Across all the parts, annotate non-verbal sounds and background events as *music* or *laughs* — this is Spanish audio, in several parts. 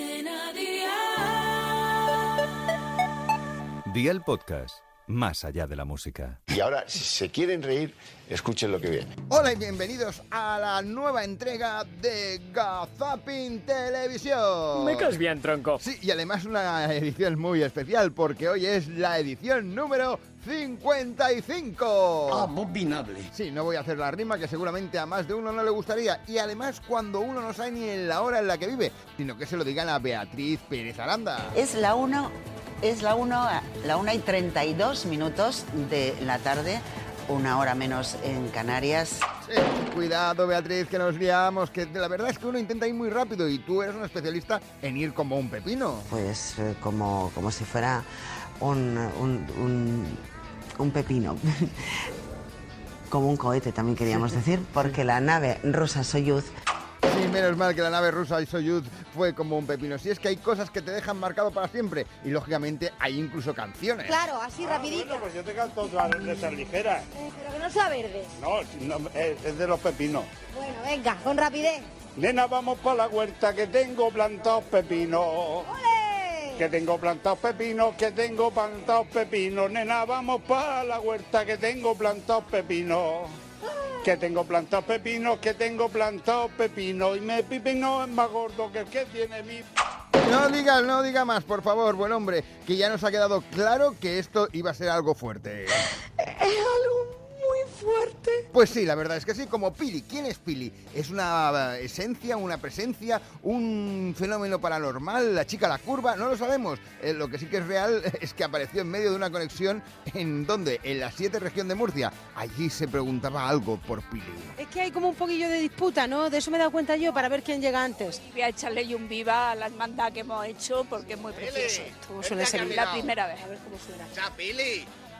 Cadena Dial. Día el podcast, más allá de la música. Y ahora, si se quieren reír, escuchen lo que viene. Hola y bienvenidos a la nueva entrega de Gazapin Televisión. Me caes bien, tronco. Sí, y además una edición muy especial porque hoy es la edición número 55. Abominable. Sí, no voy a hacer la rima que seguramente a más de uno no le gustaría. Y además cuando uno no sabe ni en la hora en la que vive, sino que se lo digan a Beatriz Pérez Aranda. Es la 1, es la 1, la 1 y 32 minutos de la tarde, una hora menos en Canarias. Sí, cuidado Beatriz, que nos liamos, que la verdad es que uno intenta ir muy rápido y tú eres una especialista en ir como un pepino. Pues eh, como, como si fuera un, un, un, un pepino. *laughs* como un cohete también queríamos decir, porque la nave rusa Soyuz menos mal que la nave rusa Soyuz fue como un pepino. Si es que hay cosas que te dejan marcado para siempre y lógicamente hay incluso canciones. Claro, así rapidito. pues yo te canto otra de esas ligeras. Eh, pero que no sea verde. No, no, es, es de los pepinos. Bueno, venga, con rapidez. Nena, vamos para la huerta que tengo plantados pepinos. ¡Ole! Que tengo plantados pepinos, que tengo plantados pepinos. Nena, vamos para la huerta que tengo plantados pepinos. Que tengo plantados pepinos, que tengo plantados pepinos. Y mi pepino es más gordo que el que tiene mi... No digas, no diga más, por favor, buen hombre, que ya nos ha quedado claro que esto iba a ser algo fuerte. Es algo muy fuerte. Pues sí, la verdad es que sí, como Pili. ¿Quién es Pili? ¿Es una eh, esencia, una presencia, un fenómeno paranormal, la chica la curva? No lo sabemos. Eh, lo que sí que es real *laughs* es que apareció en medio de una conexión en donde, en la 7 región de Murcia. Allí se preguntaba algo por Pili. Es que hay como un poquillo de disputa, ¿no? De eso me he dado cuenta yo para ver quién llega antes. Voy a echarle yo un viva a la hermandad que hemos hecho porque es muy precioso. Esto suele ser la primera vez, a ver cómo suena.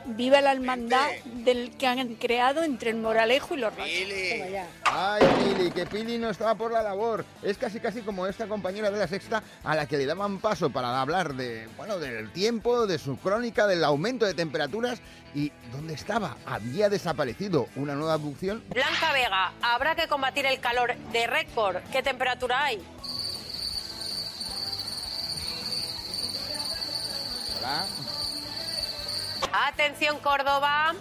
Viva la hermandad del que han creado entre el Moralejo y los ya. Ay, Pili, que Pili no estaba por la labor. Es casi casi como esta compañera de la sexta a la que le daban paso para hablar de, bueno, del tiempo, de su crónica, del aumento de temperaturas y ¿dónde estaba? Había desaparecido una nueva abducción. Blanca Vega, habrá que combatir el calor de récord. ¿Qué temperatura hay? Hola. Atención Córdoba.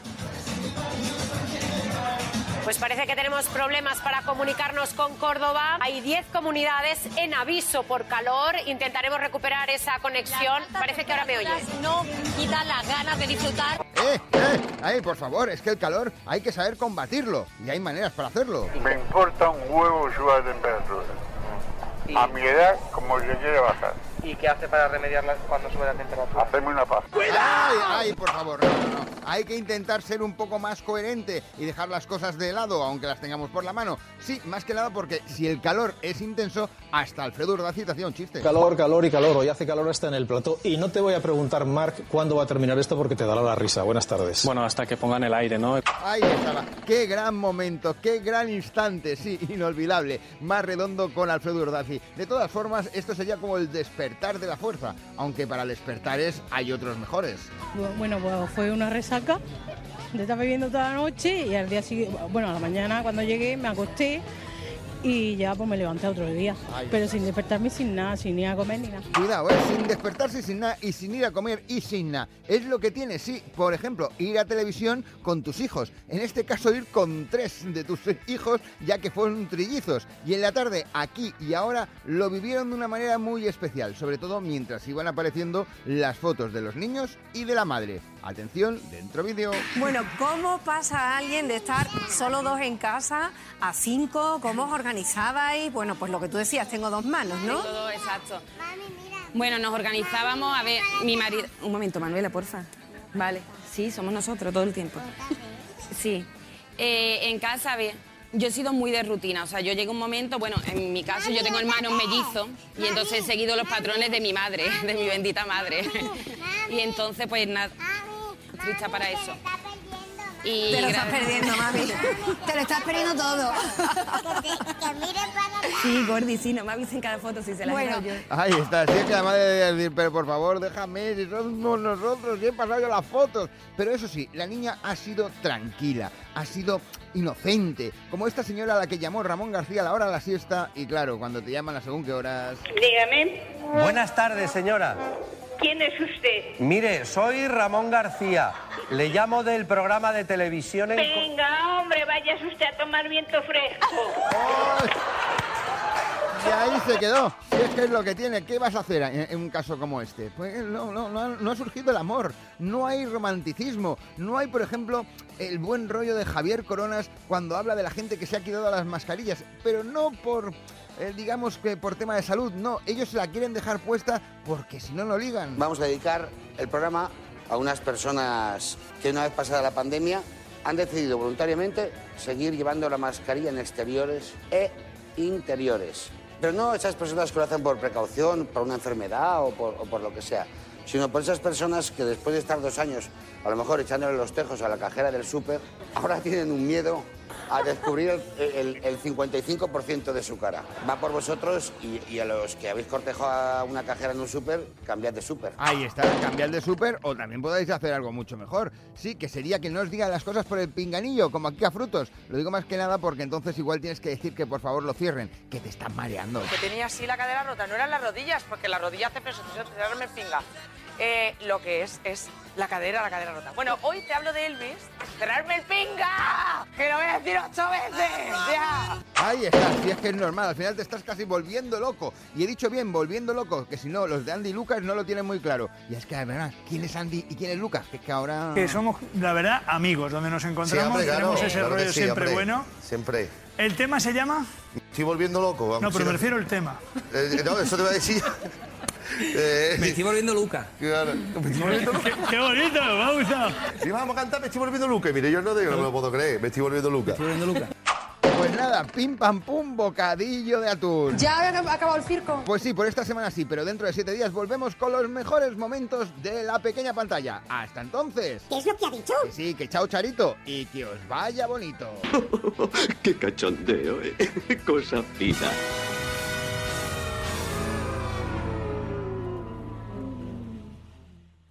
Pues parece que tenemos problemas para comunicarnos con Córdoba. Hay 10 comunidades en aviso por calor. Intentaremos recuperar esa conexión. Parece que ahora me oye. No quita las ganas de disfrutar. ¡Eh, eh! Ay, por favor, es que el calor hay que saber combatirlo y hay maneras para hacerlo. Me importa un huevo suba de temperatura. A mi edad, como se quiere bajar. ¿Y qué hace para remediarla cuando sube la temperatura? Hacerme una paz. Hay que intentar ser un poco más coherente y dejar las cosas de lado, aunque las tengamos por la mano. Sí, más que nada porque si el calor es intenso, hasta Alfredo Urdaci te hacía un chiste. Calor, calor y calor. Hoy hace calor hasta en el plató. Y no te voy a preguntar, Marc, cuándo va a terminar esto porque te dará la risa. Buenas tardes. Bueno, hasta que pongan el aire, ¿no? Ahí estaba. Qué gran momento, qué gran instante, sí, *laughs* inolvidable. Más redondo con Alfredo Urdaci. De todas formas, esto sería como el despertar de la fuerza, aunque para despertares hay otros mejores. Bueno, pues fue una resaca. De estar bebiendo toda la noche y al día siguiente, bueno, a la mañana cuando llegué me acosté y ya pues me levanté otro día. Ay. Pero sin despertarme sin nada, sin ir a comer ni nada. Cuidado, ¿eh? sin despertarse sin nada y sin ir a comer y sin nada. Es lo que tiene, sí. Por ejemplo, ir a televisión con tus hijos. En este caso, ir con tres de tus *laughs* hijos, ya que fueron trillizos. Y en la tarde, aquí y ahora, lo vivieron de una manera muy especial. Sobre todo mientras iban apareciendo las fotos de los niños y de la madre. Atención, dentro vídeo. Bueno, ¿cómo pasa a alguien de estar solo dos en casa a cinco? ¿Cómo os organizabais? Bueno, pues lo que tú decías, tengo dos manos, ¿no? Todo exacto. Bueno, nos organizábamos, a ver, mi marido... Un momento, Manuela, porfa. Vale, sí, somos nosotros todo el tiempo. Sí. Eh, en casa, a ver, yo he sido muy de rutina, o sea, yo llego un momento, bueno, en mi caso yo tengo hermanos mellizos y entonces he seguido los patrones de mi madre, de mi bendita madre. *laughs* Y entonces, pues nada, triste para eso. Y Te lo estás perdiendo, mami. *laughs* Te lo estás perdiendo todo. *laughs* Sí, Gordi, sí, no me avisen cada foto si se la Bueno. yo. Ahí está, si es que la madre debe decir, pero por favor, déjame, si somos nosotros, si he pasado yo las fotos. Pero eso sí, la niña ha sido tranquila, ha sido inocente, como esta señora a la que llamó Ramón García a la hora de la siesta, y claro, cuando te llaman a según qué horas... Dígame, Buenas tardes, señora. ¿Quién es usted? Mire, soy Ramón García. Le llamo del programa de televisión en... Venga, hombre, váyase usted a tomar viento fresco. Se quedó. Es que es lo que tiene, ¿qué vas a hacer en, un caso como este? Pues no, no, no, ha, no ha surgido el amor, no hay romanticismo, no hay, por ejemplo, el buen rollo de Javier Coronas cuando habla de la gente que se ha quitado las mascarillas, pero no por, eh, digamos que por tema de salud, no, ellos se la quieren dejar puesta porque si no, no ligan. Vamos a dedicar el programa a unas personas que una vez pasada la pandemia han decidido voluntariamente seguir llevando la mascarilla en exteriores e interiores. Pero no esas personas que lo hacen por precaución, por una enfermedad o por, lo que sea, sino por esas personas que después de estar dos años, a lo mejor echándole los tejos a la cajera del súper, ahora tienen un miedo a descubrir el, el- el 55% de su cara. Va por vosotros y, y a los que habéis cortejado a una cajera en un súper, cambiad de súper. Ahí está, cambiar de súper o también podéis hacer algo mucho mejor. Sí, que sería que no os digan las cosas por el pinganillo, como aquí a frutos. Lo digo más que nada porque entonces igual tienes que decir que por favor lo cierren, que te están mareando. Que tenía así la cadera rota, no eran las rodillas, porque la rodilla hace presión, el pinga. Eh, lo que es, es la cadera, la cadera rota. Bueno, hoy te hablo de Elvis, cerrarme el pinga, que lo voy a decir ocho veces, ya. Ahí está, si es que es normal, al final te estás casi volviendo loco. Y he dicho bien, volviendo loco, que si no, los de Andy y Lucas no lo tienen muy claro. Y es que, la verdad, ¿quién es Andy y quién es Lucas? Que es que ahora... Que somos, la verdad, amigos, donde nos encontramos, hombre, claro, tenemos ese claro rollo sí, siempre hombre. bueno. Siempre. ¿El tema se llama? Estoy volviendo loco. vamos, No, pero sí, me refiero al tema. Eh, no, eso te va a decir. *laughs* Eh, Me estoy volviendo Luca. Claro. Me estoy volviendo Qué, qué bonito, me ha gustado. Si vamos a cantar, me estoy volviendo Luca. Mire, yo no, digo, no me lo puedo creer. Me estoy volviendo Luca. Estoy volviendo Luca. Pues nada, pim pam pum, bocadillo de atún. ¿Ya ha acabado el circo? Pues sí, por esta semana sí, pero dentro de siete días volvemos con los mejores momentos de la pequeña pantalla. Hasta entonces. ¿Qué es lo que ha dicho? Que sí, que chao Charito y que os vaya bonito. *laughs* Qué cachondeo, eh. Cosa fina.